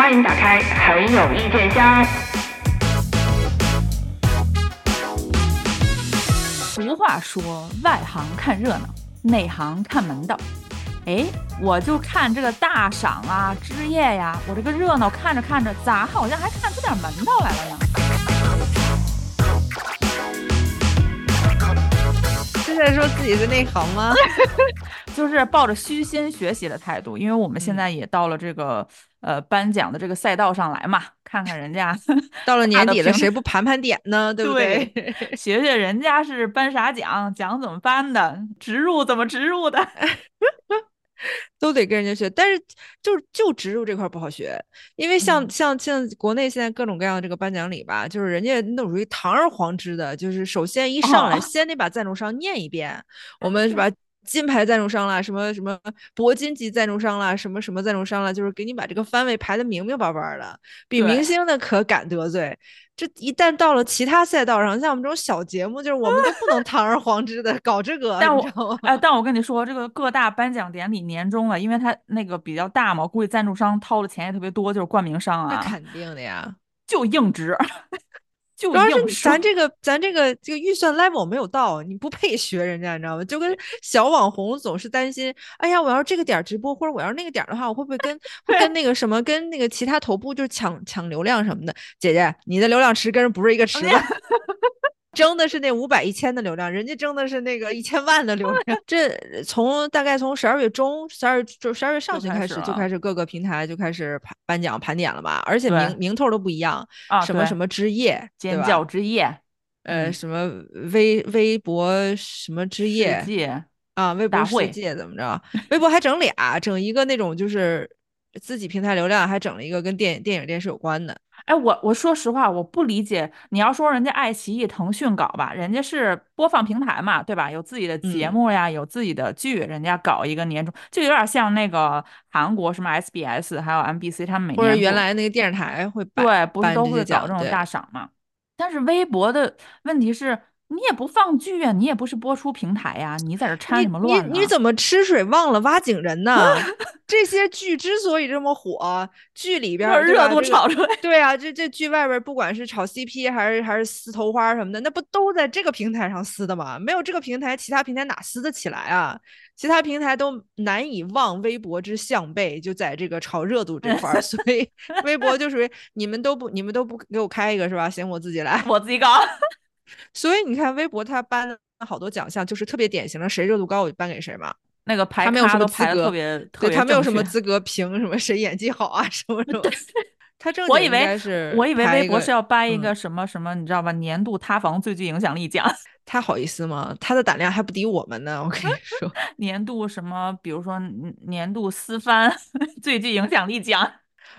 欢迎打开很有意见箱。俗话说，外行看热闹，内行看门道。哎，我就看这个大赏啊、枝叶呀，我这个热闹看着看着，咋好像还看出点门道来了呢？在说自己是内行吗？就是抱着虚心学习的态度，因为我们现在也到了这个呃颁奖的这个赛道上来嘛，看看人家 到了年底了，谁不盘盘点呢？对不对？学学人家是颁啥奖，奖怎么颁的，植入怎么植入的。都得跟人家学，但是就就植入这块儿不好学，因为像、嗯像像国内现在各种各样的这个颁奖礼吧，就是人家那种属于堂而皇之的，就是首先一上来哦先得把赞助商念一遍，我们是吧？金牌赞助商啦，什么什么铂金级赞助商啦，什么什么赞助商啦，就是给你把这个番位排的明明白白的，比明星的可敢得罪。这一旦到了其他赛道上，像我们这种小节目，就是我们都不能堂而皇之的搞这个，但我但我跟你说，这个各大颁奖典礼年终了，因为它那个比较大嘛，估计赞助商掏的钱也特别多，就是冠名商啊，那肯定的呀。就硬直，就主要是咱这个咱这个这个预算 level 没有到，你不配学人家，你知道吗？就跟 小网红总是担心，哎呀，我要是这个点儿直播，或者我要是那个点儿的话，我会不会跟 会跟那个什么跟那个其他头部就是抢抢流量什么的？姐姐，你的流量池跟人不是一个池子。争的是那五百一千的流量，人家争的是那个一千万的流量。这从大概从十二月中、十二就十二月上旬开始，就开始各个平台就开始盘颁奖盘点了吧，而且名名头都不一样，啊，什么什么之夜，尖叫之夜，呃，嗯什么微微博什么之夜啊，微博世界怎么着？微博还整俩，整一个那种就是自己平台流量，还整了一个跟电电影电视有关的。哎，我我说实话，我不理解。你要说人家爱奇艺、腾讯搞吧，人家是播放平台嘛，对吧？有自己的节嗯目呀，有自己的剧，人家搞一个年终，就有点像那个韩国什么 SBS 还有 MBC，他们每或者原来那个电视台会办对，不是都会搞这种大赏嘛？但是微博的问题是，你也不放剧啊，你也不是播出平台呀，你在这掺你什么乱呢？你你怎么吃水忘了挖井人呢？这些剧之所以这么火，剧里边儿热度炒出来？对啊，这这剧外边儿不管是炒 CP 还是还是撕头花什么的，那不都在这个平台上撕的吗？没有这个平台，其他平台哪撕得起来啊？其他平台都难以望微博之项背，就在这个炒热度这块儿，所以微博就属于你们都不你们都不给我开一个是吧？行，我自己来。我自己搞。所以你看微博他颁了好多奖项，就是特别典型的谁热度高我就颁给谁嘛。那个排他没有什么资格特别特对别他没有什么资格评什么谁演技好啊什么什么。他正我以为是我以为微博是要颁一嗯个什么什么，你知道吧？年度塌房最具影响力奖，他好意思吗？他的胆量还不敌我们呢，我跟你说。年度什么，比如说嗯年度私翻 最具影响力奖。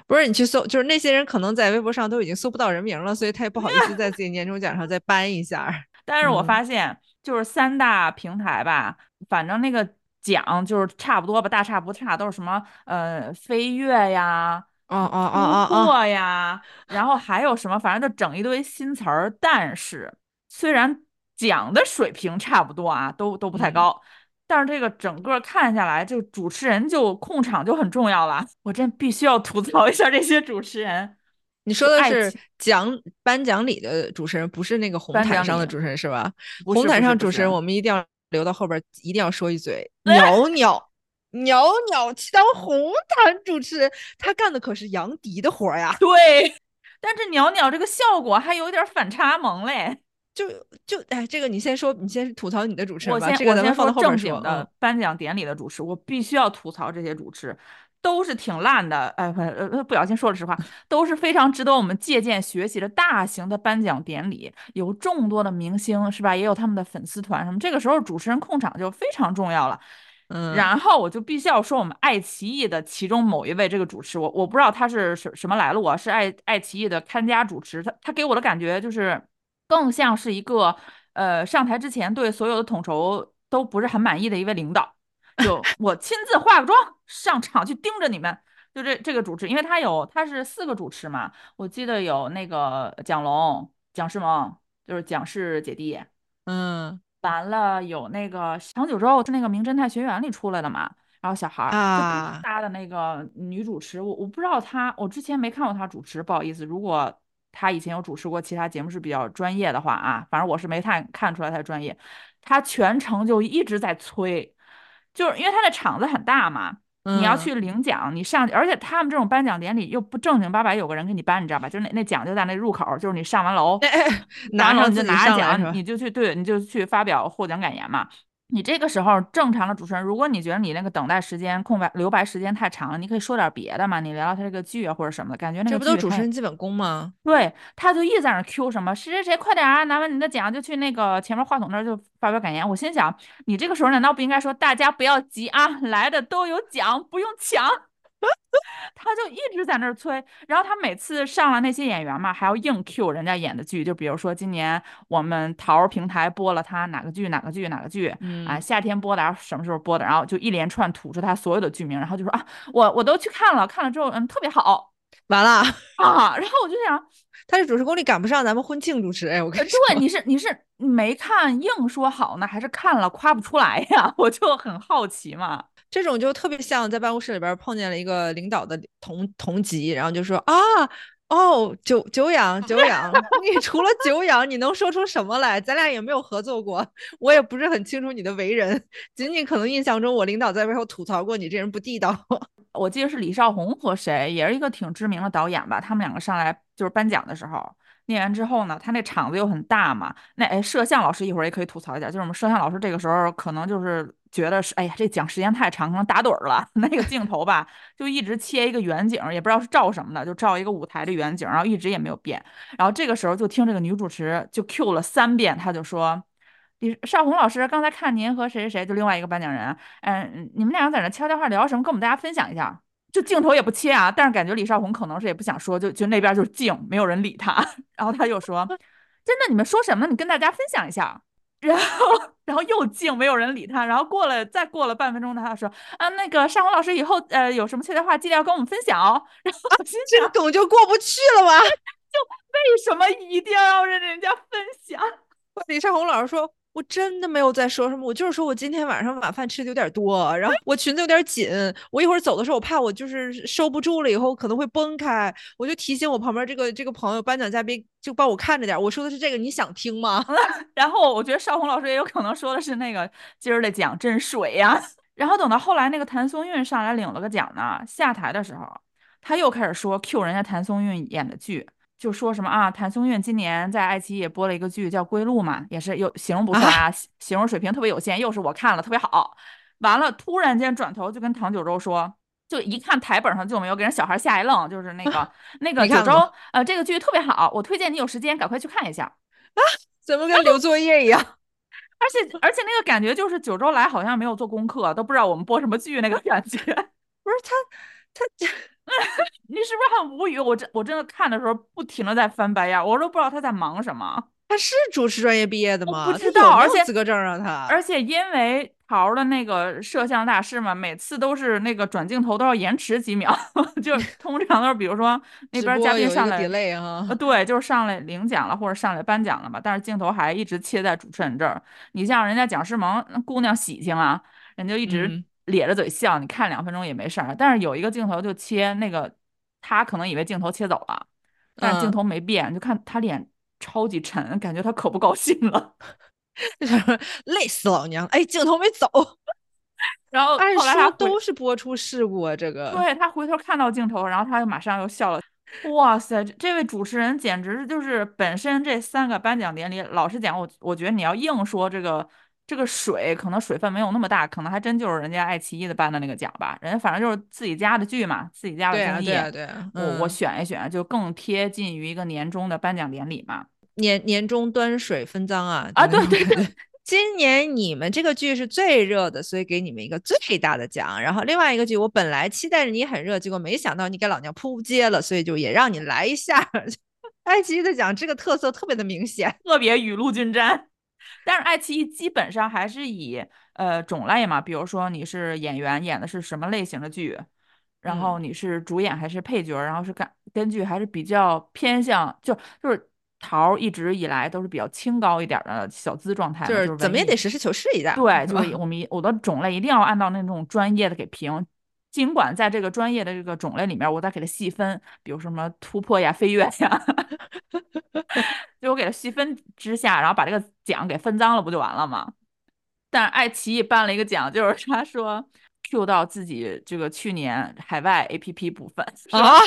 不是你去搜，就是那些人可能在微博上都已经搜不到人名了，所以他也不好意思在自己年终奖上再颁一下。但是我嗯发现，就是三大平台吧，反正那个奖就是差不多吧，大差不差，都是什么呃飞跃呀、哦哦突哦哦哦，破呀，然后还有什么，反正就整一堆新词儿。但是虽然讲的水平差不多啊，都都不太嗯高，但是这个整个看下来，这个主持人就控场就很重要了。我真必须要吐槽一下这些主持人。你说的是情奖颁奖礼的主持人，不是那个红毯上的主持人是吧？红毯上主持人，我们一定要留到后边儿，一定要说一嘴。袅袅袅袅去当红毯主持人，他干的可是杨迪的活儿呀！对，但是袅袅这个效果还有点反差萌嘞。就就哎，这个你先说，你先吐槽你的主持人吧，我先这个放到后面说。正经的嗯颁奖典礼的主持，我必须要吐槽这些主持，都是挺烂的。哎，不呃不小心说了实话，都是非常值得我们借鉴学习的大型的颁奖典礼，有众多的明星是吧？也有他们的粉丝团什么，这个时候主持人控场就非常重要了。嗯，然后我就必须要说我们爱奇艺的其中某一位这个主持，我我不知道他是什什么来路啊，是爱爱奇艺的看家主持，他他给我的感觉就是更像是一个呃上台之前对所有的统筹都不是很满意的一位领导，就 我亲自化个妆上场去盯着你们。就这这个主持，因为他有他是四个主持嘛，我记得有那个蒋龙、蒋诗萌，就是蒋氏姐弟，嗯。完了有那个长九洲是那个名侦探学园里出来的嘛，然后小孩儿啊。跟搭的那个女主持，我我不知道她，我之前没看过她主持，不好意思，如果她以前有主持过其他节目是比较专业的话啊，反正我是没太看出来他专业，他全程就一直在催，就是因为他的场子很大嘛。你要嗯去领奖，你上去，而且他们这种颁奖典礼又不正经八百有个人给你颁，你知道吧？就是那那奖就在那入口，就是你上完楼，拿上自己拿着奖？你就去对，你就去发表获奖感言嘛。你这个时候正常的主持人，如果你觉得你那个等待时间空白留白时间太长了，你可以说点别的嘛，你聊聊他这个剧啊或者什么的，感觉那这不都主持人基本功吗？对，他就一直在那 Q 什么谁谁谁快点啊，拿完你的奖就去那个前面话筒那儿就发表感言。我心想，你这个时候难道不应该说大家不要急啊，来的都有奖，不用抢？他就一直在那儿催，然后他每次上了那些演员嘛，还要硬 Q 人家演的剧，就比如说今年我们桃儿平台播了他哪个剧哪个剧哪个剧，嗯啊，夏天播的，然后什么时候播的，然后就一连串吐出他所有的剧名，然后就说啊，我我都去看了，看了之后，嗯，特别好完了，啊，然后我就想，他这主持功力赶不上咱们婚庆主持。哎，我跟呃你说，对，你是你是没看硬说好呢，还是看了夸不出来呀？我就很好奇嘛。这种就特别像在办公室里边碰见了一个领导的同同级，然后就说啊。哦，久久仰久仰，你除了久仰，你能说出什么来？咱俩也没有合作过，我也不是很清楚你的为人，仅仅可能印象中我领导在背后吐槽过你这人不地道。我记得是李少红和谁，也是一个挺知名的导演吧。他们两个上来就是颁奖的时候，念完之后呢，他那场子又很大嘛。那哎，摄像老师一会儿也可以吐槽一下，就是我们摄像老师这个时候可能就是觉得是，哎呀，这讲时间太长，可能打盹儿了。那个镜头吧，就一直切一个远景，也不知道是照什么的，就照一个舞台的远景，然后一直也没有变。然后这个时候就听这个女主持就 Q 了三遍，她就说。李少红老师，刚才看您和谁谁谁，就另外一个颁奖人，嗯，你们俩在那悄悄话聊什么？跟我们大家分享一下。就镜头也不切啊，但是感觉李少红可能是也不想说，就就那边就是静，没有人理他。然后他就说：“真的，你们说什么？你跟大家分享一下。”然后，然后又静，没有人理他。然后过了，再过了半分钟，他说：“啊，那个尚红老师以后呃有什么悄悄话，记得要跟我们分享哦。”然后这，个梗就过不去了吧？为什么一定要让人家分享？李尚红老师说：“我真的没有在说什么，我就是说我今天晚上晚饭吃的有点多，然后我裙子有点紧，我一会儿走的时候我怕我就是收不住了，以后可能会崩开，我就提醒我旁边这个这个朋友颁奖嘉宾就帮我看着点。我说的是这个，你想听吗？然后我觉得邵红老师也有可能说的是那个今儿的奖真水呀。然后等到后来那个谭松韵上来领了个奖呢，下台的时候，他又开始说 Q 人家谭松韵演的剧，就说什么啊，谭松韵今年在爱奇艺也播了一个剧叫《归路》嘛，也是又形容不出来啊，形容水平特别有限，又是我看了特别好。完了，突然间转头就跟唐九州说。就一看台本上就没有，给人小孩吓一愣。就是那个 那个九州呃，这个剧特别好，我推荐你有时间赶快去看一下 啊。怎么跟留作业一样？而且而且那个感觉就是九州来好像没有做功课，都不知道我们播什么剧那个感觉。不是他他 你是不是很无语？我真我真的看的时候不停的在翻白眼，我都不知道他在忙什么。他是主持专业毕业的吗？不知道而且资格证啊他。而且因为桃儿的那个摄像大师嘛，每次都是那个转镜头都要延迟几秒，就 通常都是比如说那边嘉宾上来。对，就是上来领奖了或者上来颁奖了嘛，但是镜头还一直切在主持人这儿。你像人家蒋诗萌那姑娘喜庆啊，人就一直嗯咧着嘴笑，你看两分钟也没事儿。但是有一个镜头就切那个，他可能以为镜头切走了，但是镜嗯头没变，就看他脸超级沉，感觉他可不高兴了。累死老娘！哎，镜头没走，然后按后来他回说都是播出事故啊，这个。对他回头看到镜头，然后他就马上又笑了。哇塞，这这位主持人简直就是本身这三个颁奖典礼，老实讲，我我觉得你要硬说这个这个水，可能水分没有那么大，可能还真就是人家爱奇艺的颁的那个奖吧。人家反正就是自己家的剧嘛，自己家的对啊，综艺，对啊，对啊。我我嗯选一选，就更贴近于一个年终的颁奖典礼嘛。年年终端水分赃啊！啊对对对。今年你们这个剧是最热的，所以给你们一个最大的奖。然后另外一个剧，我本来期待着你很热，结果没想到你给老娘扑街了，所以就也让你来一下。爱奇艺的奖这个特色特别的明显。特别雨露均沾。但是爱奇艺基本上还是以呃种类嘛，比如说你是演员演的是什么类型的剧，然后你是主演还是配角，然后是根根据还是比较偏向就就是桃儿一直以来都是比较清高一点儿的小资状态嘛，就是怎么也得实事求是一下，对，就是我们我的种类一定要按照那种专业的给评，尽管在这个专业的这个种类里面，我再给它细分，比如什么突破呀、飞跃呀，就我给它细分之下，然后把这个奖给分赃了，不就完了吗？但是爱奇艺办了一个奖，就是 他说 Q 到自己这个去年海外 APP 部分啊，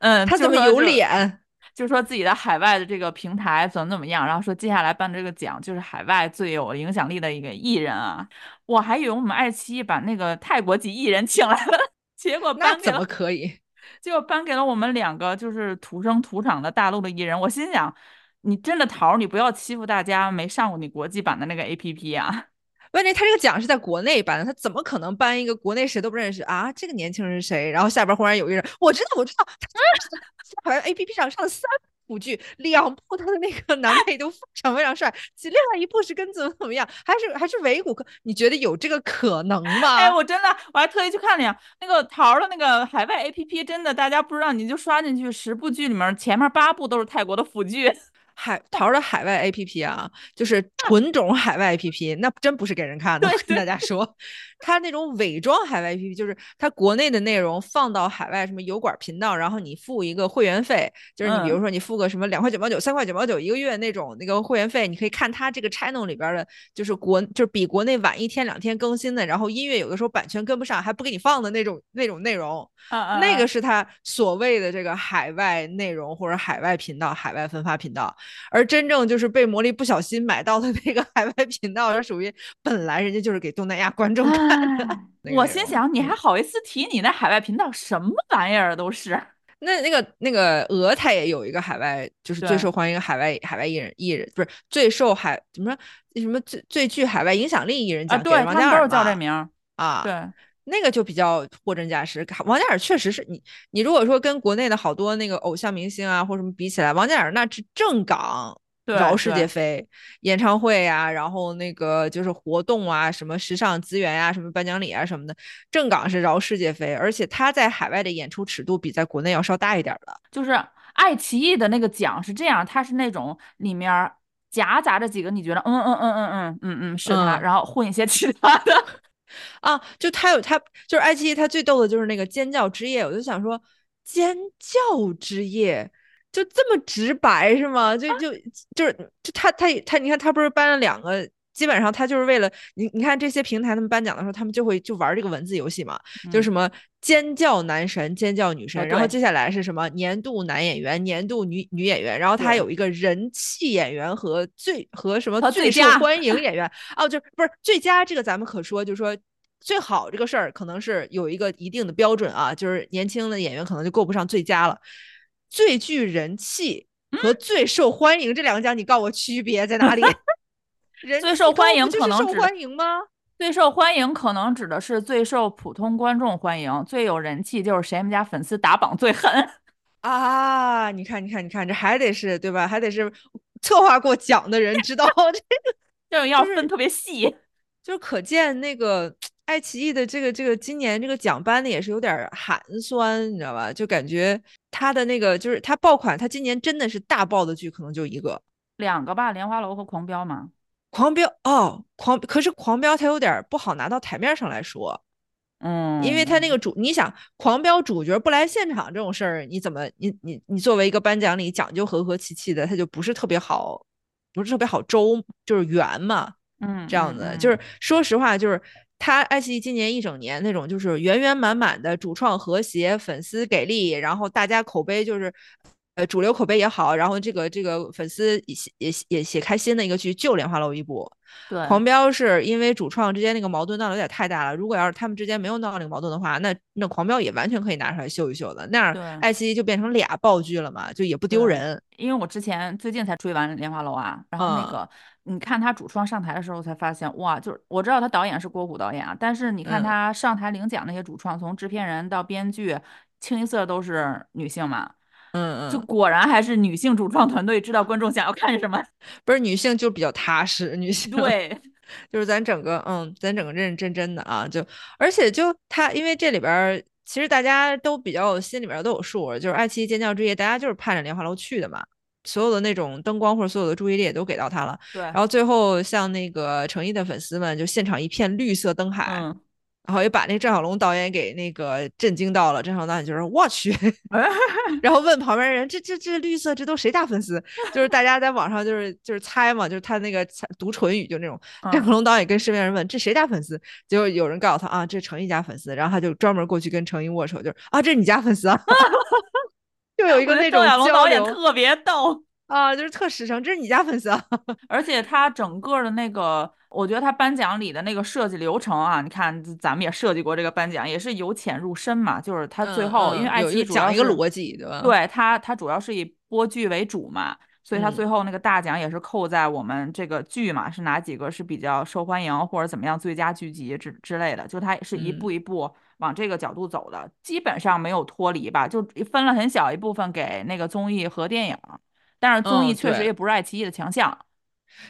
嗯，他怎么有脸？就说自己的海外的这个平台怎么怎么样，然后说接下来颁这个奖就是海外最有影响力的一个艺人啊，我还以为我们爱奇艺把那个泰国籍艺人请来了，结果那怎么颁给了，可以？结果颁给了我们两个就是土生土长的大陆的艺人，我心想，你真的桃儿，你不要欺负大家没上过你国际版的那个 APP 啊，问题他这个奖是在国内颁的，他怎么可能颁一个国内谁都不认识啊？这个年轻人是谁？然后下边忽然有一个人，我知道，我知道，他好像 A P P 上上了三部剧，两部他的那个男配都非常非常帅，其另外一部是跟怎么怎么样，还是还是维谷克，你觉得有这个可能吗？哎，我真的我还特意去看了呀，那个桃的那个海外 APP，真的大家不知道，你就刷进去，十部剧里面前面八部都是泰国的腐剧。海淘的海外 A P P 啊，就是纯种海外 A P P，那真不是给人看的。我跟大家说，它那种伪装海外 A P P，就是它国内的内容放到海外什么油管频道，然后你付一个会员费，就是你比如嗯。说你付个什么两块九毛九、三块九毛九一个月那种那个会员费，你可以看它这个 channel 里边的，就是国就是比国内晚一天两天更新的，然后音乐有的时候版权跟不上还不给你放的那种那种内容。嗯那个是他所谓的这个海外内容或者海外频道、海外分发频道，而真正就是被魔力不小心买到的那个海外 频道，是属于本来人家就是给东南亚观众看 我心想，你嗯还好意思提你那海外频道什么玩意儿都是？那那个那个俄他也有一个海外，就是最受欢迎的海外海外艺人艺人，不是最受海怎么说什么最最具海外影响力艺人啊，奖，给对王嘉尔嘛叫这名。啊，对，那个就比较货真价实。王嘉尔确实是你，你如果说跟国内的好多那个偶像明星啊或什么比起来，王嘉尔那是正港。对饶世界对飞，演唱会呀、然后那个就是活动啊，什么时尚资源呀、什么颁奖礼啊什么的，正港是饶世界飞，而且他在海外的演出尺度比在国内要稍大一点儿的。就是爱奇艺的那个奖是这样，它是那种里面夹杂着几个你觉得嗯嗯嗯嗯嗯嗯嗯是他，嗯然后混一些其他的。啊，就他有他就是爱奇艺，他最逗的就是那个尖叫之夜，我就想说，尖叫之夜就这么直白是吗？就就就是就他他他，你看他不是颁了两个。基本上他就是为了你，你看这些平台他们颁奖的时候，他们就会就玩这个文字游戏嘛，就什么尖叫男神、尖叫女神，然后接下来是什么年度男演员、年度女女演员，然后他有一个人气演员和最和什么最受欢迎 演员哦，就不是最佳这个咱们可说，就是说最好这个事儿可能是有一个一定的标准啊，就是年轻的演员可能就够不上最佳了。最具人气嗯和最受欢迎这两个奖，你告诉我区别在哪里？人最受欢迎可能受欢迎吗？最受欢迎可能指的是最受普通观众欢迎，最有人气就是谁们家粉丝打榜最狠。啊，你看，你看，你看，这还得是对吧？还得是策划过奖的人知道 这个，这种要分特别细。就是可见那个爱奇艺的这个这个今年这个奖颁的也是有点儿寒酸，你知道吧？就感觉他的那个就是他爆款，他今年真的是大爆的剧可能就一个两个吧，《莲花楼》和《狂飙》嘛。狂飙哦，狂可是狂飙它有点儿不好拿到台面上来说，嗯，因为他那个主，你想狂飙主角不来现场这种事儿，你怎么你你你作为一个颁奖礼讲究和和气气的，他就不是特别好，不是特别好周，就是圆嘛。嗯这样子，就是说实话，就是他爱奇艺今年一整年那种就是圆圆满满的主创和谐，粉丝给力，然后大家口碑就是。呃，主流口碑也好，然后这个这个粉丝也写也也写开心的一个剧，就《莲花楼》一部，对狂飙是因为主创之间那个矛盾闹得有点太大了。如果要是他们之间没有闹那个矛盾的话，那那狂飙也完全可以拿出来秀一秀的。那对样爱奇艺就变成俩爆剧了嘛，就也不丢人。因为我之前最近才追完《莲花楼》啊，然后那嗯个、你看他主创上台的时候才发现，哇，就是我知道他导演是郭虎导演啊，但是你看嗯他上台领奖那些主创，从制片人到编剧，清一色都是女性嘛，就嗯就，果然还是女性主创团队知道观众想要看什么。不是女性就比较踏实，女性对，就是咱整个嗯，咱整个认认真真的啊，就而且就他，因为这里边儿其实大家都比较心里边儿都有数，就是爱奇艺尖叫之夜，大家就是盼着莲花楼去的嘛。所有的那种灯光或者所有的注意力也都给到他了。对，然后最后像那个成毅的粉丝们，就现场一片绿色灯海。嗯，然后也把那郑晓龙导演给那个震惊到了。郑晓龙导演就说：“我去！” 然后问旁边人：“这这这绿色，这都谁家粉丝？”就是大家在网上就是就是猜嘛，就是他那个读唇语就那种。郑晓龙导演跟身边人问：“这谁家粉丝？”结果有人告诉他：“啊，这成毅家粉丝。”然后他就专门过去跟成毅握手，就是啊，这是你家粉丝啊。就有一个那种郑晓龙导演特别逗啊，就是特实诚，这是你家粉丝啊。而且他整个的那个。我觉得他颁奖礼的那个设计流程啊，你看咱们也设计过这个颁奖，也是由浅入深嘛。就是他最后，因为爱奇艺讲一个逻辑，对吧？对他，他主要是以播剧为主嘛，所以他最后那个大奖也是扣在我们这个剧嘛，是哪几个是比较受欢迎或者怎么样最佳剧集之之类的，就他是一步一步往这个角度走的，基本上没有脱离吧，就分了很小一部分给那个综艺和电影，但是综艺确实也不是爱奇艺的强项。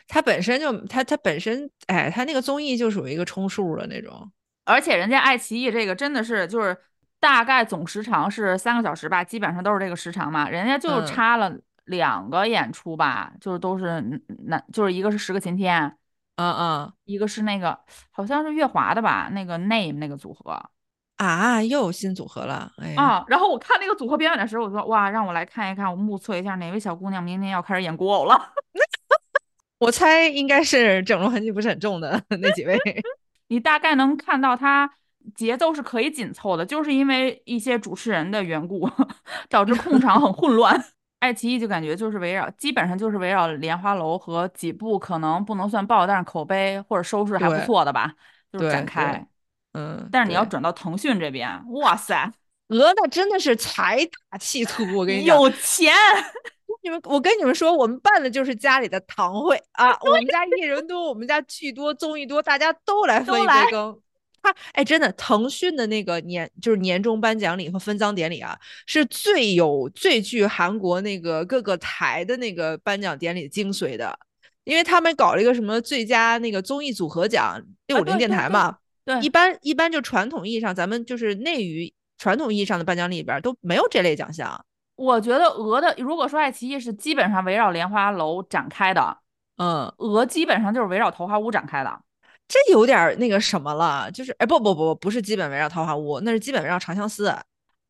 它本身就它它本身哎，它那个综艺就属于一个充数的那种，而且人家爱奇艺这个真的是就是大概总时长是三个小时吧，基本上都是这个时长嘛，人家就差了两个演出吧，就是都是男，就是一个是十个晴天，嗯嗯，一个是那个好像是月华的吧，那个 Name 那个组合啊，又有新组合了，哎啊，然后我看那个组合表演的时候，我说哇，让我来看一看，我目测一下哪位小姑娘明年要开始演古偶了。我猜应该是整容痕迹不是很重的 那几位，你大概能看到他节奏是可以紧凑的，就是因为一些主持人的缘故，导致控场很混乱。爱奇艺就感觉就是围绕，基本上就是围绕莲花楼和几部可能不能算爆，但是口碑或者收视还不错的吧，就是展开。嗯，但是你要转到腾讯这边，哇塞，鹅那真的是财大气粗，我跟你讲，有钱。你们，我跟你们说，我们办的就是家里的堂会啊！我们家艺人多，我们家剧多，综艺多，大家都来分一杯羹。他，哎，真的，腾讯的那个年就是年终颁奖礼和分赃典礼啊，是最有最具韩国那个各个台的那个颁奖典礼精髓的，因为他们搞了一个什么最佳那个综艺组合奖，六五零电台嘛。对，一般一般就传统意义上，咱们就是内娱传统意义上的颁奖礼里边都没有这类奖项。我觉得鹅的，如果说爱奇艺是基本上围绕莲花楼展开的，嗯，鹅基本上就是围绕桃花坞展开的，这有点那个什么了，就是哎不不不不是基本围绕桃花坞，那是基本围绕长相思。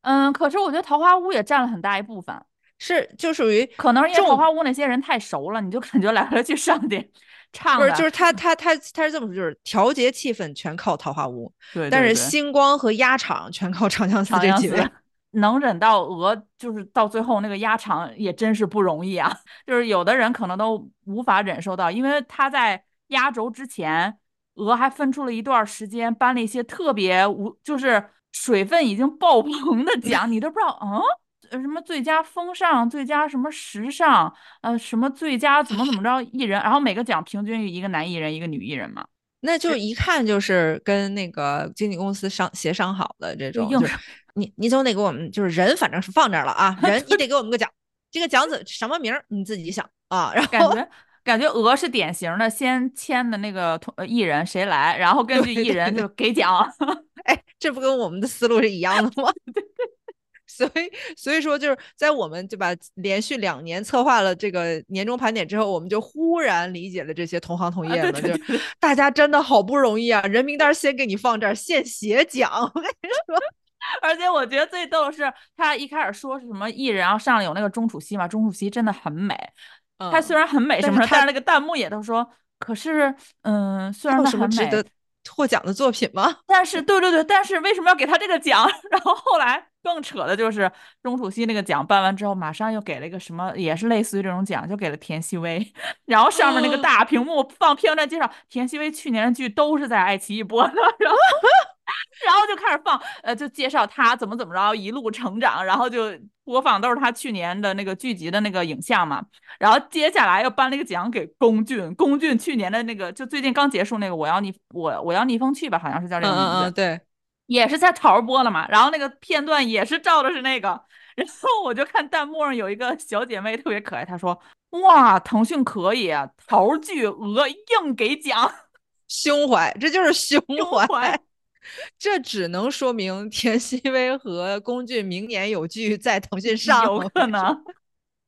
嗯，可是我觉得桃花坞也占了很大一部分，是就属于可能是因为桃花坞那些人太熟了，你就感觉来来去上点唱不是就是他他他他是这么说，就是调节气氛全靠桃花坞，对，但是星光和压场全靠长相思这几位。能忍到鹅，就是到最后那个压场也真是不容易啊！就是有的人可能都无法忍受到，因为他在压轴之前，鹅还分出了一段时间颁了一些特别无，就是水分已经爆棚的奖，你都不知道，嗯，什么最佳风尚、最佳什么时尚，呃，什么最佳怎么怎么着艺人，然后每个奖平均一个男艺人，一个女艺人嘛。那就一看就是跟那个经纪公司商协商好的这种，就是你你总得给我们就是人，反正是放这儿了啊，人你得给我们个奖，这个奖子什么名儿你自己想啊。然后感觉感觉鹅是典型的，先签的那个艺人谁来，然后根据艺人就给奖。哎，这不跟我们的思路是一样的吗？对对。所以，所以说就是在我们对吧，连续两年策划了这个年终盘点之后，我们就忽然理解了这些同行同业了，就是大家真的好不容易啊，人名单先给你放这儿，现写奖。我跟你说，而且我觉得最逗的是，他一开始说是什么艺人，然后上来有那个钟楚曦嘛，钟楚曦真的很美，她虽然很美什么，但是那个弹幕也都说，可是嗯，虽然她很美。获奖的作品吗？但是，对对对，但是为什么要给他这个奖？然后后来更扯的就是钟楚曦那个奖颁完之后，马上又给了一个什么，也是类似于这种奖，就给了田曦薇。然后上面那个大屏幕放片段介绍，田曦薇去年的剧都是在爱奇艺播的。然后。然后就开始放，呃，就介绍她怎么怎么着一路成长，然后就播放都是她去年的那个剧集的那个影像嘛。然后接下来又颁了一个奖给龚俊，龚俊去年的那个就最近刚结束那个我要逆我我要逆风去吧，好像是叫这个名字，对，也是在桃播了嘛。然后那个片段也是照的是那个，然后我就看弹幕上有一个小姐妹特别可爱，她说：“哇，腾讯可以，桃剧鹅硬给奖，胸怀，这就是胸怀。”这只能说明田曦薇和龚俊明年有剧在腾讯上，有可能。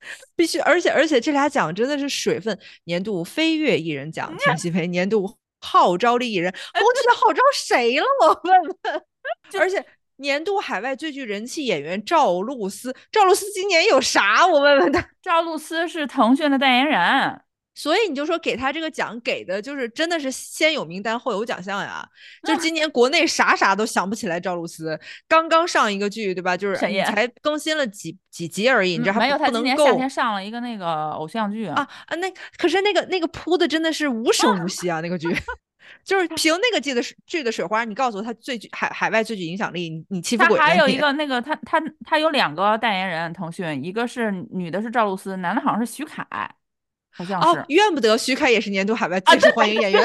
必须，而且而且这俩奖真的是水分，年度飞跃艺人奖田曦薇，年度号召力艺人龚俊的号召谁了？我问问。而且年度海外最具人气演员赵露思，赵露思今年有啥？我问问他。赵露思是腾讯的代言人。所以你就说给他这个奖给的就是真的是先有名单后有奖项呀，就今年国内啥啥都想不起来赵露思刚刚上一个剧对吧？就是才更新了几几集而已，你这还没有？他今年夏天上了一个那个偶像剧啊啊！那可是那个那个铺的真的是无声无息啊，那个剧就是凭那个剧的剧的水花，你告诉我他最具海海外最具影响力，你你欺负鬼？他还有一个 那个他他他有两个代言人，腾讯一个是女的是赵露思，男的好像是徐凯。好像是，怨不得徐凯也是年度海外最受欢迎演员。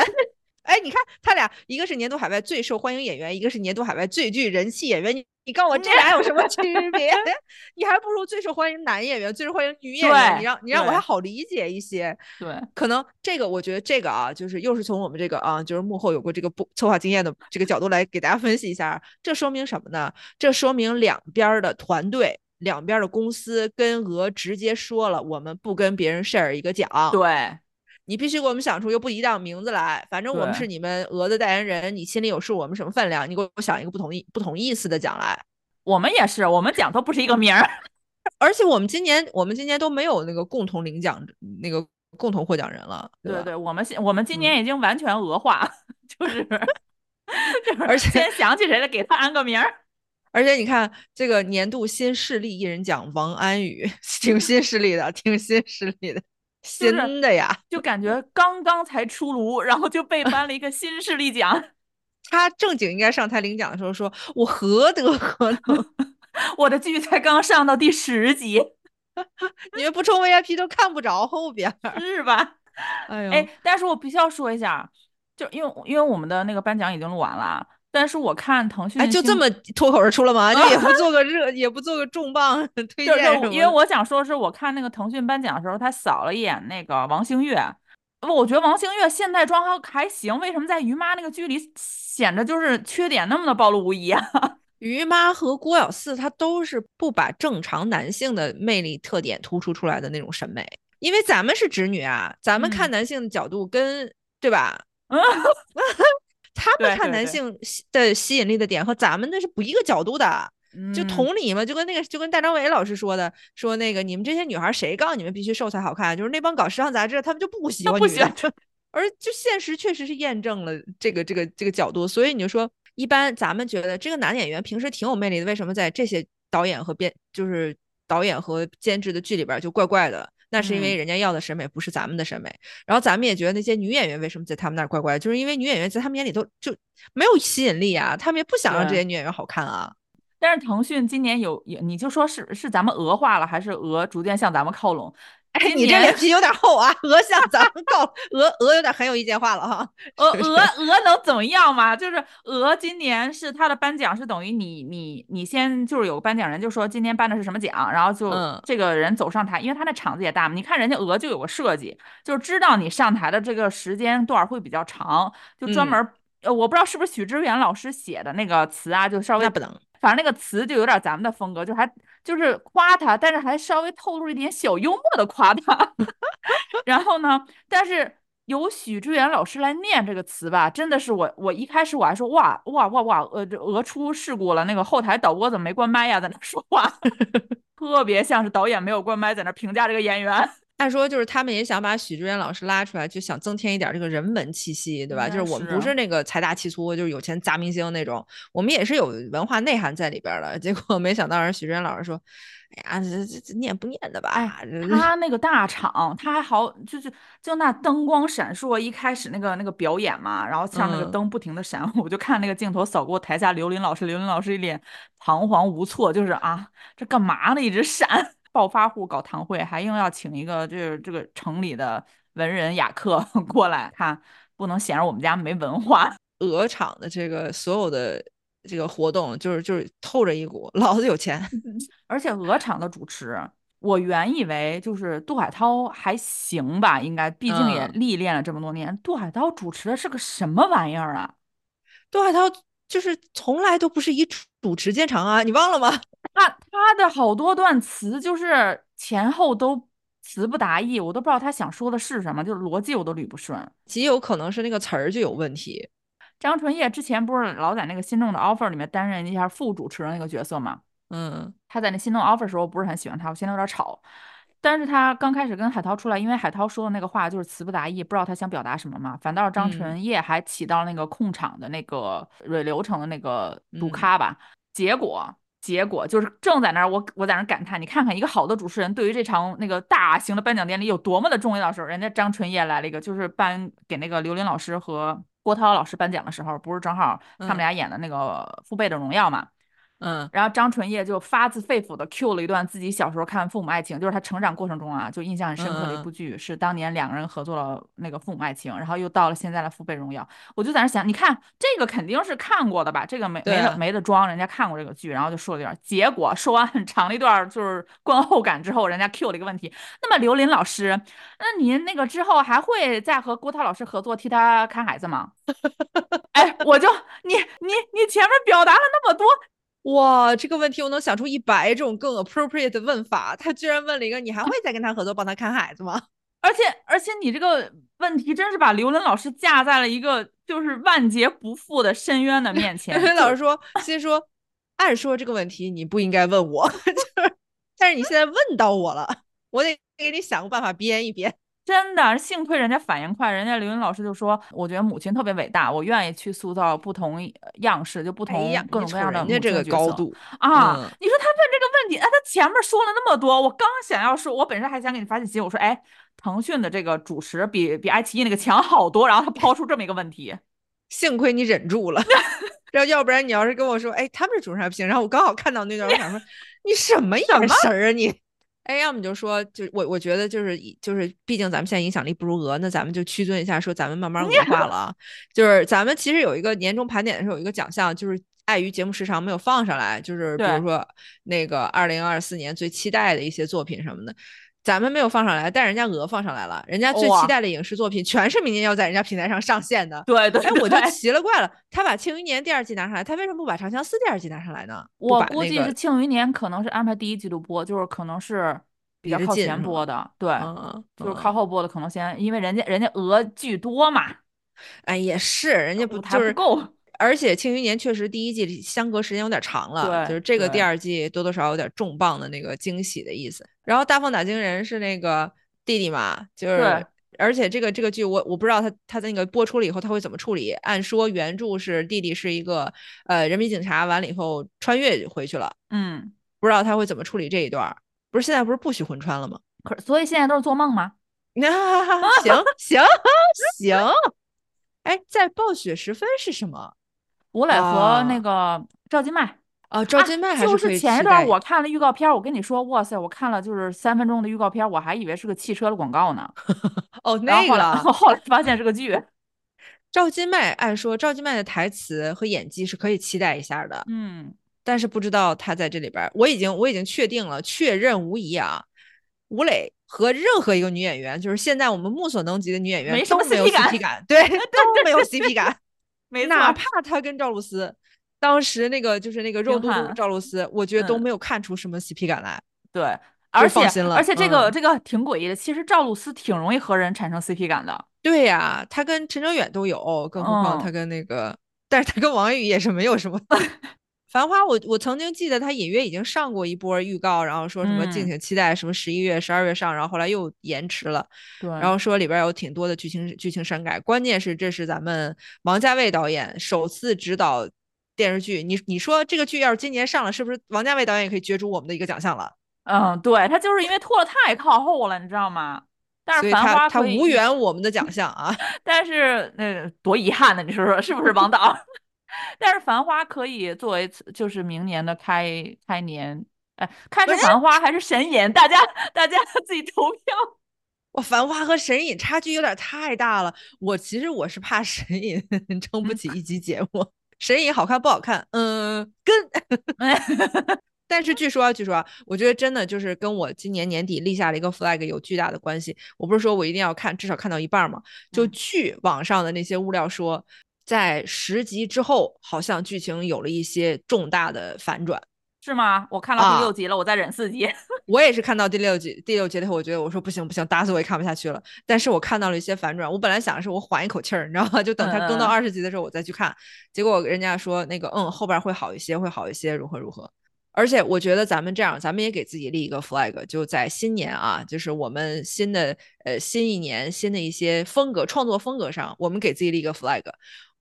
哎，你看他俩，一个是年度海外最受欢迎演员，一个是年度海外最具人气演员。你你告诉我这俩有什么区 别？你还不如最受欢迎男演员、最受欢迎女演员。你让你让我还好理解一些。对，可能这个我觉得这个啊，就是又是从我们这个啊，就是幕后有过这个不策划经验的这个角度来给大家分析一下。这说明什么呢？这说明两边的团队。两边的公司跟俄直接说了，我们不跟别人 share 一个奖。对，你必须给我们想出一个不一样名字来。反正我们是你们鹅的代言人，你心里有数，我们什么分量？你给我想一个不同意、不同意思的奖来。我们也是，我们奖都不是一个名儿。而且我们今年，我们今年都没有那个共同领奖、那个共同获奖人了。对对，我们现我们今年已经完全鹅化，就是就是，而且先想起谁来给他安个名儿。而且你看，这个年度新势力艺人奖，王安宇挺新势力的，挺新势力的，新的呀，就感觉刚刚才出炉，然后就被颁了一个新势力奖。他正经应该上台领奖的时候说：“我何德何能？我的剧才刚上到第十集，你们不充 VIP 都看不着后边，是吧？”哎呦，哎，但是我必须要说一下，就因为因为我们的那个颁奖已经录完了。但是我看腾讯，哎，就这么脱口而出了吗？就也不做个热，也不做个重磅 推荐。就是因为我想说，是我看那个腾讯颁奖的时候，他扫了一眼那个王星越，我觉得王星越现代装还还行，为什么在于妈那个剧里显得就是缺点那么的暴露无遗啊？于妈和郭小四，他都是不把正常男性的魅力特点突出出来的那种审美，因为咱们是直女啊，咱们看男性的角度跟对吧？他们看男性的吸引力的点和咱们那是不一个角度的，就同理嘛，就跟那个就跟大张伟老师说的，说那个你们这些女孩谁告诉你们必须瘦才好看？就是那帮搞时尚杂志，他们就不喜欢女的，而就现实确实是验证了这个这个这个角度，所以你就说，一般咱们觉得这个男演员平时挺有魅力的，为什么在这些导演和编就是导演和监制的剧里边就怪怪的？那是因为人家要的审美不是咱们的审美，然后咱们也觉得那些女演员为什么在他们那儿怪怪，就是因为女演员在他们眼里都就没有吸引力啊，他们也不想让这些女演员好看啊。但是腾讯今年有有，你就说是是咱们俄化了，还是俄逐渐向咱们靠拢？哎，你这脸皮有点厚啊！鹅向咱们告，鹅鹅有点很有意见话了哈。鹅鹅鹅能怎么样嘛？就是鹅今年是他的颁奖是等于你你你先就是有个颁奖人就说今天颁的是什么奖，然后就这个人走上台，因为他那场子也大嘛。你看人家鹅就有个设计，就是知道你上台的这个时间段会比较长，就专门呃我不知道是不是许知远老师写的那个词啊，就稍微不能。反正那个词就有点咱们的风格，就还就是夸他，但是还稍微透露一点小幽默的夸他。然后呢，但是由许知远老师来念这个词吧，真的是我我一开始我还说哇哇哇哇，呃，这鹅出事故了，那个后台导播怎么没关麦呀，在那说话，特别像是导演没有关麦，在那评价这个演员。按说就是他们也想把许志远老师拉出来，就想增添一点这个人文气息，对吧？就是我们不是那个财大气粗，就是有钱砸明星那种，我们也是有文化内涵在里边的。结果没想到人许志远老师说：“哎呀，这这这念不念的吧？”哎他那个大场，他还好，就是就那灯光闪烁，一开始那个那个表演嘛，然后像那个灯不停的闪，我就看那个镜头扫过台下刘琳老师，刘琳老师一脸彷徨无措，就是啊，这干嘛呢？一直闪。暴发户搞堂会，还硬要请一个这这个城里的文人雅客 过来看，不能显着我们家没文化。鹅厂的这个所有的这个活动，就是就是透着一股老子有钱。而且鹅厂的主持，我原以为就是杜海涛还行吧，应该毕竟也历练了这么多年。杜海涛主持的是个什么玩意儿啊？杜海涛就是从来都不是以主持见长啊，你忘了吗？他他的好多段词就是前后都词不达意，我都不知道他想说的是什么，就是逻辑我都捋不顺。极有可能是那个词儿就有问题。张纯烨之前不是老在那个《心动的 offer》里面担任一下副主持人那个角色嘛？嗯他在那《心动 offer》时候，我不是很喜欢他，我现在有点吵。但是他刚开始跟海涛出来，因为海涛说的那个话就是词不达意，不知道他想表达什么嘛。反倒是张嗯纯烨还起到那个控场的那个蕊流程的那个嗯杜咖吧。结果结果就是正在那儿，我我在那儿感叹，你看看一个好的主持人对于这场那个大型的颁奖典礼有多么的重要的时候，人家张纯烨来了一个，就是颁给那个刘琳老师和郭涛老师颁奖的时候，不是正好他们嗯俩演的那个《父辈的荣耀》嘛？嗯然后张纯烨就发自肺腑的 Q 了一段自己小时候看《父母爱情》，就是他成长过程中啊，就印象很深刻的一部剧，是当年两个人合作了那个《父母爱情》，然后又到了现在的《父辈荣耀》，我就在那想，你看这个肯定是看过的吧？这个没没得没得装，人家看过这个剧，然后就说了一段，结果说完很长的一段就是观后感之后，人家 Q 了一个问题，那么刘琳老师，那您那个之后还会再和郭涛老师合作替他看孩子吗？哎，我就你你你前面表达了那么多，哇，这个问题我能想出一百种更 appropriate 的问法，他居然问了一个：“你还会再跟他合作帮他看孩子吗 而且而且你这个问题真是把刘伦老师架在了一个就是万劫不复的深渊的面？”前。刘伦老师说：“先说，按说这个问题你不应该问我，就是，但是你现在问到我了，我得给你想个办法编一编。真的，幸亏人家反应快，人家刘云老师就说：“我觉得母亲特别伟大，我愿意去塑造不同呃样式，就不哎同各种各样的人家这个高度，啊。嗯你说他问这个问题，哎，他前面说了那么多，我刚想要说，我本身还想给你发信息，我说：“哎，腾讯的这个主持比比爱奇艺那个强好多。”然后他抛出这么一个问题，幸亏你忍住了，然后要不然你要是跟我说，哎，他们这主持人还不行，然后我刚好看到那段，我想说你什么眼神儿啊你？哎，要么你就说，就我我觉得就是就是，毕竟咱们现在影响力不如鹅，那咱们就屈尊一下，说咱们慢慢鹅化了啊。就是咱们其实有一个年终盘点的时候有一个奖项，就是碍于节目时长没有放上来，就是比如说那个二零二四年最期待的一些作品什么的。咱们没有放上来，但人家鹅放上来了，人家最期待的影视作品全是明年要在人家平台上上线的。对对哎，我就奇了怪了，他把《庆余年》第二季拿上来，他为什么不把《长相思》第二季拿上来呢？我估计是《庆余年》可能是安排第一季度播，就是可能是比较靠前播的，对，嗯，就是嗯靠后播的可能先，因为人家人家鹅剧多嘛，哎，也是，人家不就是不够，而且《庆余年》确实第一季相隔时间有点长了，对就是这个第二季多多少少有点重磅的那个惊喜的意思。然后《大奉打惊人》是那个弟弟嘛，就是。而且这个这个剧我我不知道他他在那个播出了以后他会怎么处理。按说原著是弟弟是一个呃人民警察，完了以后穿越回去了，嗯，不知道他会怎么处理这一段儿。不是现在不是不许魂穿了吗？可所以现在都是做梦吗？那行行行，哎，在暴雪时分是什么？吴磊和那啊个赵今麦，啊，赵啊今麦还就是前一段我看了预告片，我跟你说，哇塞，我看了就是三分钟的预告片，我还以为是个汽车的广告呢，哦，那个后来发现是个剧，赵今麦，按说赵今麦的台词和演技是可以期待一下的，嗯，但是不知道他在这里边，我已经我已经确定了，确认无疑啊，吴磊和任何一个女演员，就是现在我们目所能及的女演员没什么都没有 CP 感，对，都没有 CP 感，没错，哪怕他跟赵露思。当时那个就是那个肉嘟嘟的赵露思，我觉得都嗯没有看出什么 CP 感来。对，而且放心了而且这个、嗯这个挺诡异的，其实赵露思挺容易和人产生 CP 感的，对呀，他跟陈哲远都有，更何况他嗯跟那个，但是他跟王宇也是没有什么。繁花我，我曾经记得他隐约已经上过一波预告，然后说什么敬嗯请期待，什么十一月、十二月上，然后后来又延迟了，对，然后说里边有挺多的剧情剧情删改，关键是这是咱们王家卫导演首次执导电视剧，你你说这个剧要是今年上了，是不是王家卫导演也可以角逐我们的一个奖项了？嗯，对他就是因为拖得太靠后了，你知道吗？但是繁花他他无缘我们的奖项啊。但是那、多遗憾呢，你说说是不是王导？但是繁花可以作为就是明年的开开年，哎，看是繁花还是神隐，大家大家 自己投票。我，繁花和神隐差距有点太大了。我其实我是怕神隐 撑不起一集节目。神隐好看不好看？嗯，跟。但是据说啊，据说啊，我觉得真的就是跟我今年年底立下了一个 flag 有巨大的关系。我不是说我一定要看，至少看到一半嘛。就嗯据网上的那些物料说，在十集之后，好像剧情有了一些重大的反转。是吗？我看到第六集了，我再忍四集。我也是看到第六集，第六集以后，我觉得我说不行不行，打死我也看不下去了。但是我看到了一些反转，我本来想的是我缓一口气儿，你知道吗？就等它更到二十集的时候我再去看。结果人家说那个嗯后边会好一些，会好一些，如何如何。而且我觉得咱们这样，咱们也给自己立一个 flag，就在新年啊，就是我们新的呃新一年新的一些风格创作风格上，我们给自己立一个 flag。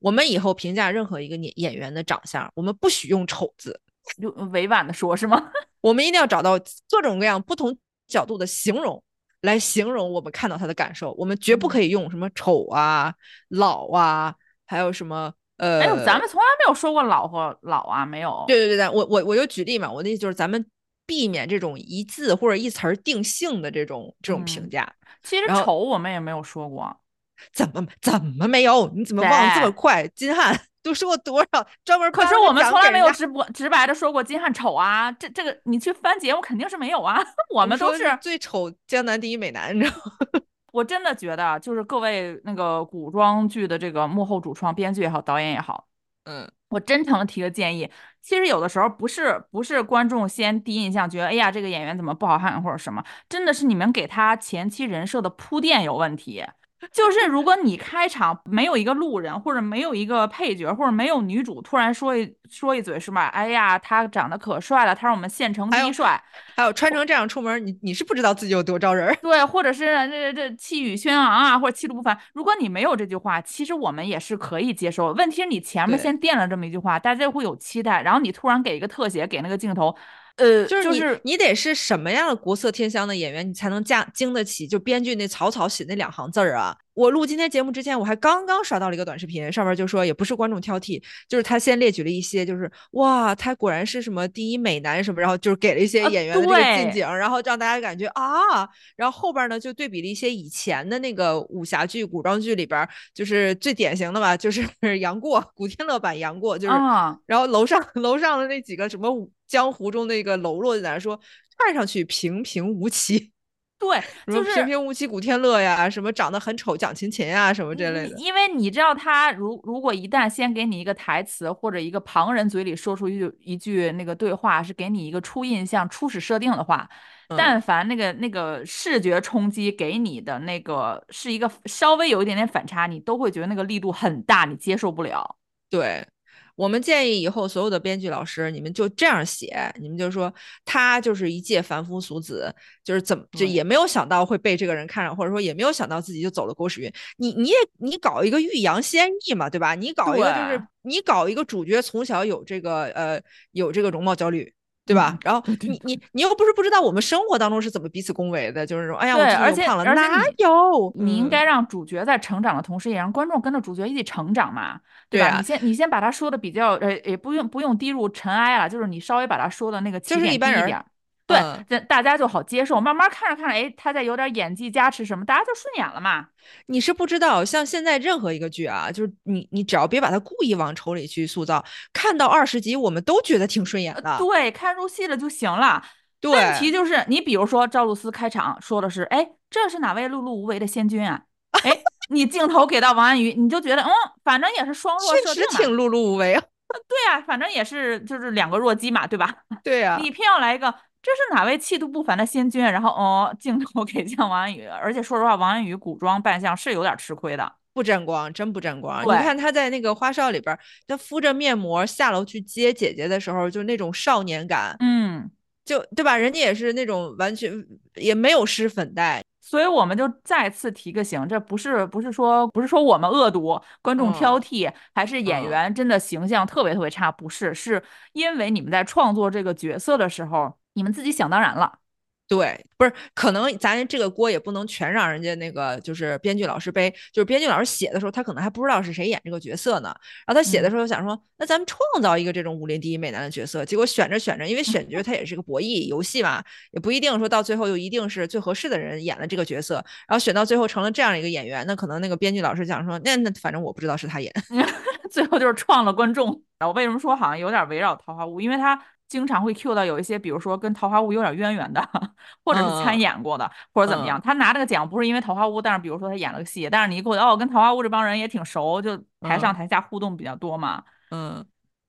我们以后评价任何一个演演员的长相，我们不许用丑字，就委婉的说，是吗？我们一定要找到各种各样不同角度的形容来形容我们看到他的感受。我们绝不可以用什么丑啊、老啊，还有什么呃，哎呦，咱们从来没有说过老和老啊，没有。对对对对，我我我就举例嘛，我的意思就是咱们避免这种一字或者一词儿定性的这种这种评价。其实丑我们也没有说过。怎么怎么没有？你怎么忘这么快？金瀚都说过多少？专门可是我们从来没有直播直白的说过金瀚丑啊！这这个你去翻节目肯定是没有啊！我们都是最丑江南第一美男，你知道吗？我真的觉得，就是各位那个古装剧的这个幕后主创、编剧也好，导演也好，嗯，我真诚的提个建议，其实有的时候不是不是观众先第一印象觉得，哎呀，这个演员怎么不好看或者什么，真的是你们给他前期人设的铺垫有问题。就是如果你开场没有一个路人，或者没有一个配角，或者没有女主突然说一说一嘴是吧？哎呀，他长得可帅了，他是我们县城第一帅。还有穿成这样出门，你你是不知道自己有多招人。对，或者是这这气宇轩昂啊，或者气度不凡。如果你没有这句话，其实我们也是可以接受。问题是你前面先垫了这么一句话，大家会有期待，然后你突然给一个特写，给那个镜头。呃，就是你得是什么样的国色天香的演员，你才能架经得起就编剧那草草写那两行字儿啊？我录今天节目之前，我还刚刚刷到了一个短视频，上面就说也不是观众挑剔，就是他先列举了一些，就是哇，他果然是什么第一美男什么，然后就是给了一些演员的这个近景，然后让大家感觉啊，然后后边呢就对比了一些以前的那个武侠剧、古装剧里边，就是最典型的吧，就是 杨过，古天乐版杨过，就是，然后楼上 楼上的那几个什么江湖中的一个喽啰就在那说，看上去平平无奇。对，就是平平无奇古天乐呀，什么长得很丑蒋勤勤呀，什么这类的。因为你知道，他如如果一旦先给你一个台词，或者一个旁人嘴里说出一句一句那个对话，是给你一个初印象、初始设定的话，但凡那个那个视觉冲击给你的那个是一个稍微有一点点反差，你都会觉得那个力度很大，你接受不了。对。我们建议以后所有的编剧老师，你们就这样写，你们就说他就是一介凡夫俗子，就是怎么就也没有想到会被这个人看上，或者说也没有想到自己就走了狗屎运。你你也你搞一个欲扬先抑嘛，对吧？你搞一个就是你搞一个主角从小有这个呃有这个容貌焦虑。对吧？然后你你你又不是不知道我们生活当中是怎么彼此恭维的，就是说，哎呀，我而且胖了，哪有？你应该让主角在成长的同时，也让观众跟着主角一起成长嘛，对吧？你先你先把他说的比较，呃，也不用不用低入尘埃了，就是你稍微把他说的那个起点低一点。对，这大家就好接受，慢慢看着看着，哎，他再有点演技加持什么，大家就顺眼了嘛。你是不知道，像现在任何一个剧啊，就是你你只要别把它故意往丑里去塑造，看到二十集我们都觉得挺顺眼的。对，看入戏了就行了。对，问题就是你比如说赵露思开场说的是，哎，这是哪位碌碌无为的仙君啊？哎，你镜头给到王安宇，你就觉得，嗯，反正也是双弱设定嘛。确实挺碌碌无为啊。对啊，反正也是就是两个弱鸡嘛，对吧？对啊。你偏要来一个。这是哪位气度不凡的仙君？然后哦，镜头给向王安宇，而且说实话，王安宇古装扮相是有点吃亏的，不沾光，真不沾光。你看他在那个花少里边，他敷着面膜下楼去接姐姐的时候，就那种少年感，嗯，就对吧？人家也是那种完全也没有施粉黛，所以我们就再次提个醒，这不是不是说不是说我们恶毒，观众挑剔，还是演员真的形象特别特别差？不是，是因为你们在创作这个角色的时候。你们自己想当然了，对，不是可能咱这个锅也不能全让人家那个就是编剧老师背，就是编剧老师写的时候，他可能还不知道是谁演这个角色呢。然后他写的时候想说，那咱们创造一个这种武林第一美男的角色，结果选着选着，因为选角 他也是个博弈游戏嘛，也不一定说到最后又一定是最合适的人演了这个角色，然后选到最后成了这样一个演员，那可能那个编剧老师想说，那那反正我不知道是他演，最后就是创了观众。我为什么说好像有点围绕桃花坞？因为他。经常会 Q 到有一些，比如说跟《桃花坞》有点渊源的，或者是参演过的，或者怎么样。他拿这个奖不是因为《桃花坞》，但是比如说他演了个戏，但是你给我哦，跟《桃花坞》这帮人也挺熟，就台上台下互动比较多嘛。嗯，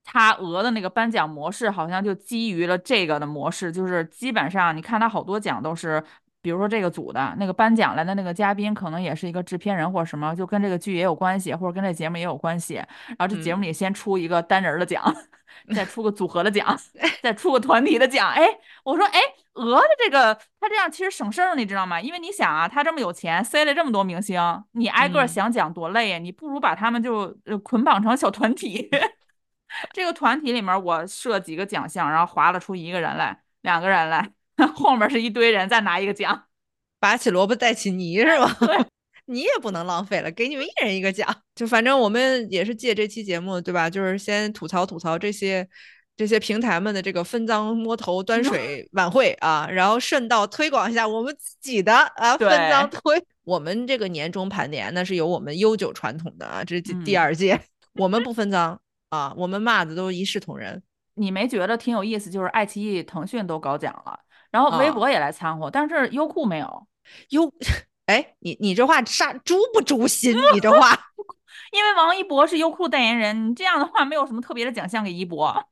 他鹅的那个颁奖模式好像就基于了这个的模式，就是基本上你看他好多奖都是，比如说这个组的那个颁奖来的那个嘉宾，可能也是一个制片人或者什么，就跟这个剧也有关系，或者跟这节目也有关系。然后这节目里先出一个单人的奖，再出个组合的奖，再出个团体的奖。哎，我说，哎，鹅的这个他这样其实省事儿，你知道吗？因为你想啊，他这么有钱，塞了这么多明星，你挨个想奖多累呀，你不如把他们就捆绑成小团体。这个团体里面，我设几个奖项，然后划了出一个人来，两个人来，后面是一堆人再拿一个奖，拔起萝卜带起泥是吧？对，你也不能浪费了，给你们一人一个奖。就反正我们也是借这期节目，对吧？就是先吐槽吐槽这些这些平台们的这个分赃摸头端水晚会啊，然后顺道推广一下我们自己的啊分赃推。我们这个年终盘点那是有我们悠久传统的啊，这是第二届，我们不分赃。啊，我们骂的都一视同仁。你没觉得挺有意思？就是爱奇艺、腾讯都搞奖了，然后微博也来掺和，但是优酷没有。优，哎，你你这话杀诛不诛心？你这话，因为王一博是优酷代言人，你这样的话没有什么特别的奖项给一博。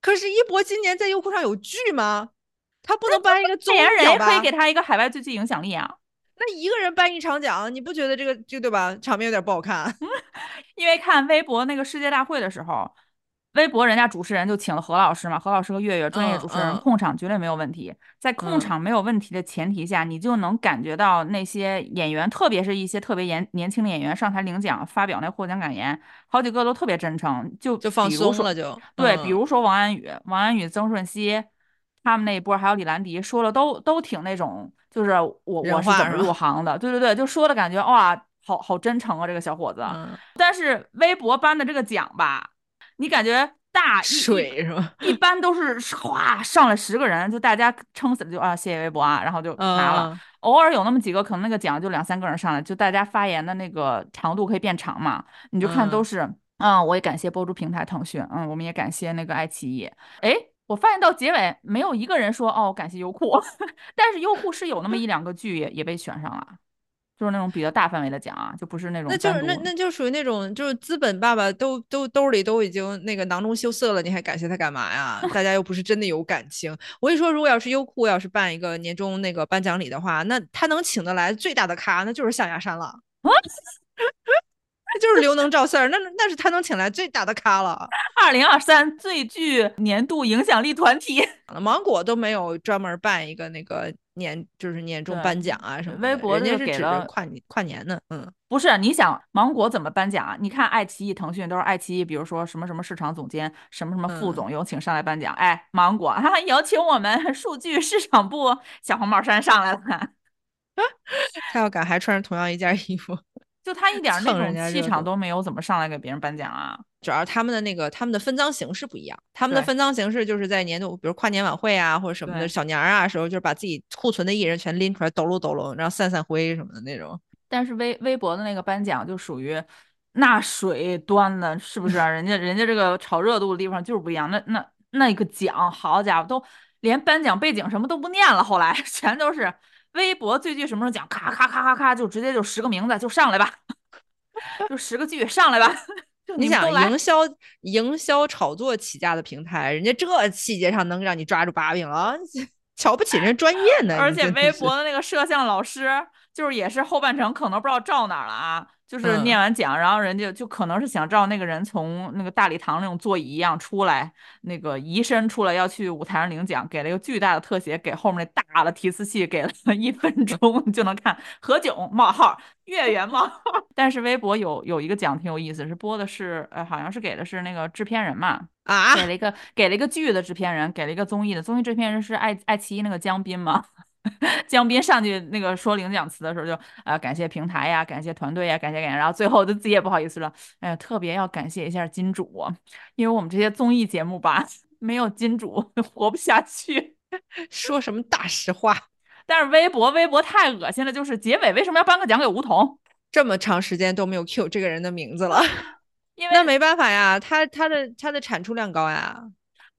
可是，一博今年在优酷上有剧吗？他不能颁一个代言人，可以给他一个海外最具影响力啊。那一个人颁一场奖，你不觉得这个就对吧？场面有点不好看。因为看微博那个世界大会的时候，微博人家主持人就请了何老师嘛，何老师和月月专业主持人控场绝对没有问题。在控场没有问题的前提下，你就能感觉到那些演员，特别是一些特别年年轻的演员上台领奖发表那获奖感言，好几个都特别真诚，就就放松了就。对，比如说王安宇、王安宇、曾舜晞他们那一波，还有李兰迪，说了都都挺那种。就是我我是怎么入行的？对对对，就说的感觉哇，好好真诚啊，这个小伙子。但是微博颁的这个奖吧，你感觉大水是吧？一般都是哗上来十个人，就大家撑死了就啊，谢谢微博啊，然后就拿了。偶尔有那么几个，可能那个奖就两三个人上来，就大家发言的那个长度可以变长嘛。你就看都是，嗯，我也感谢播出平台腾讯，嗯，我们也感谢那个爱奇艺，哎。我发现到结尾没有一个人说哦感谢优酷，但是优酷是有那么一两个剧也也被选上了，就是那种比较大范围的奖啊，就不是那种。那就是那那就属于那种就是资本爸爸都都兜里都已经那个囊中羞涩了，你还感谢他干嘛呀？大家又不是真的有感情。我跟你说，如果要是优酷要是办一个年终那个颁奖礼的话，那他能请得来最大的咖那就是象牙山了。那就是刘能赵四儿，那那是他能请来最大的咖了。二零二三最具年度影响力团体，芒果都没有专门办一个那个年，就是年终颁奖啊什么。微博就是给了跨年跨年的，嗯，不是，你想芒果怎么颁奖啊？你看爱奇艺、腾讯都是爱奇艺，比如说什么什么市场总监、什么什么副总有请上来颁奖，哎，芒果 哈有请我们数据市场部小红帽衫上来了，他要敢还穿着同样一件衣服。就他一点那种气场都没有，怎么上来给别人颁奖啊？主要他们的那个他们的分赃形式不一样，他们的分赃形式就是在年度，比如跨年晚会啊或者什么的小年儿啊时候，就是把自己库存的艺人全拎出来抖搂抖搂，然后散散灰什么的那种。但是微微博的那个颁奖就属于那水端的，是不是？啊人家人家这个炒热度的地方就是不一样。那那那个奖，好家伙，都连颁奖背景什么都不念了，后来 全都是。微博最具什么时候奖？咔咔咔咔咔，就直接就十个名字就上来吧，就十个剧上来吧。你想营销营销炒作起家的平台，人家这细节上能让你抓住把柄了，瞧不起人专业呢。而且微博的那个摄像老师，就是也是后半程可能不知道照哪了啊。就是念完奖，然后人家就可能是想照那个人从那个大礼堂那种座椅一样出来，那个移身出来要去舞台上领奖，给了一个巨大的特写，给后面那大的提词器给了 一分钟 就能看何炅冒号月圆冒号。但是微博有有一个奖挺有意思，是播的是呃好像是给的是那个制片人嘛啊，给了一个给了一个剧的制片人，给了一个综艺的综艺制片人是爱爱奇艺那个江斌嘛。江斌上去那个说领奖词的时候，就啊感谢平台呀，感谢团队呀，感谢感谢，然后最后就自己也不好意思了，哎呀，特别要感谢一下金主，因为我们这些综艺节目吧，没有金主 活不下去。说什么大实话？但是微博微博太恶心了，就是结尾为什么要颁个奖给吴彤？这么长时间都没有 Q 这个人的名字了，因为那没办法呀，他他的他的产出量高呀。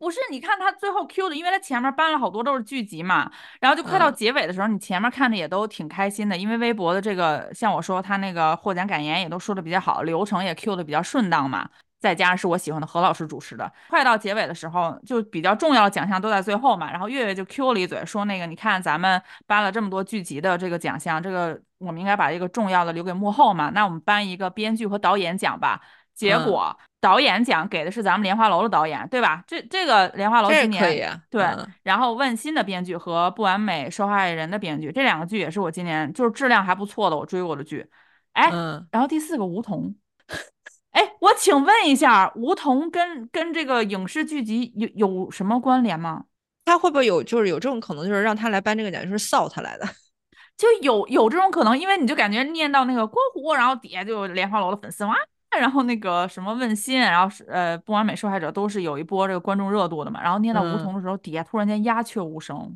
不是，你看他最后 Q 的，因为他前面搬了好多都是剧集嘛，然后就快到结尾的时候，你前面看的也都挺开心的，因为微博的这个，像我说他那个获奖感言也都说的比较好，流程也 Q 的比较顺当嘛。再加上是我喜欢的何老师主持的。快到结尾的时候，就比较重要的奖项都在最后嘛。然后月月就 Q 了一嘴，说那个你看咱们颁了这么多剧集的这个奖项，这个我们应该把这个重要的留给幕后嘛。那我们颁一个编剧和导演奖吧。结果导演奖给的是咱们莲花楼的导演，对吧？这这个莲花楼今年可以啊。对，然后问心的编剧和不完美受害人的编剧，这两个剧也是我今年就是质量还不错的我追过的剧。哎，然后第四个梧桐，哎，我请问一下，梧桐跟跟这个影视剧集有有什么关联吗？他会不会有就是有这种可能，就是让他来颁这个奖，就是臊他来的？就有有这种可能，因为你就感觉念到那个郭虎，然后底下就有莲花楼的粉丝哇。然后那个什么问心，然后是呃不完美受害者都是有一波这个观众热度的嘛。然后念到梧桐的时候，底下突然间鸦雀无声，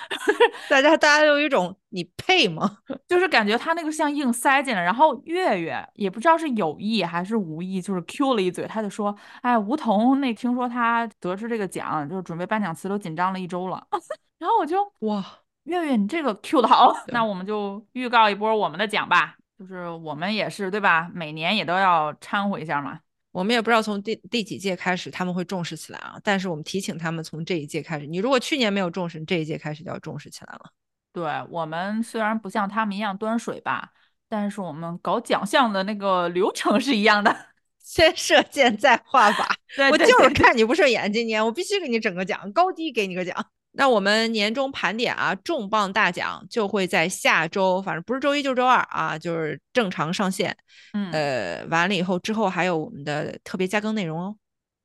大家大家有一种你配吗？就是感觉他那个像硬塞进来。然后月月也不知道是有意还是无意，就是 Q 了一嘴，他就说：“哎，梧桐那听说他得知这个奖，就是准备颁奖词都紧张了一周了。”然后我就哇，月月你这个 Q 的好，那我们就预告一波我们的奖吧。就是我们也是对吧？每年也都要掺和一下嘛。我们也不知道从第第几届开始他们会重视起来啊。但是我们提醒他们，从这一届开始，你如果去年没有重视，这一届开始就要重视起来了。对我们虽然不像他们一样端水吧，但是我们搞奖项的那个流程是一样的，先射箭再画靶。对我就是看你不顺眼，今年我必须给你整个奖，高低给你个奖。那我们年终盘点啊，重磅大奖就会在下周，反正不是周一就是周二啊，就是正常上线。嗯，呃，完了以后之后还有我们的特别加更内容哦。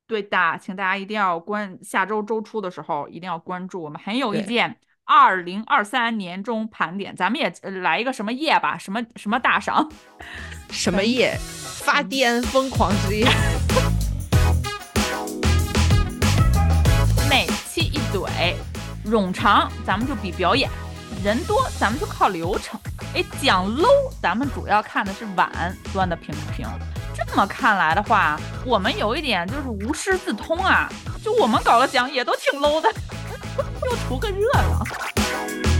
对的，请大家一定要关下周周初的时候一定要关注我们很有意见二零二三年终盘点，咱们也来一个什么夜吧，什么什么大赏，什么夜，发癫疯狂之夜。每期一怼。冗长咱们就比表演，人多咱们就靠流程。哎，讲 low 咱们主要看的是碗端的平不平。这么看来的话，我们有一点就是无师自通啊。就我们搞个讲也都挺 low 的，就图个热闹。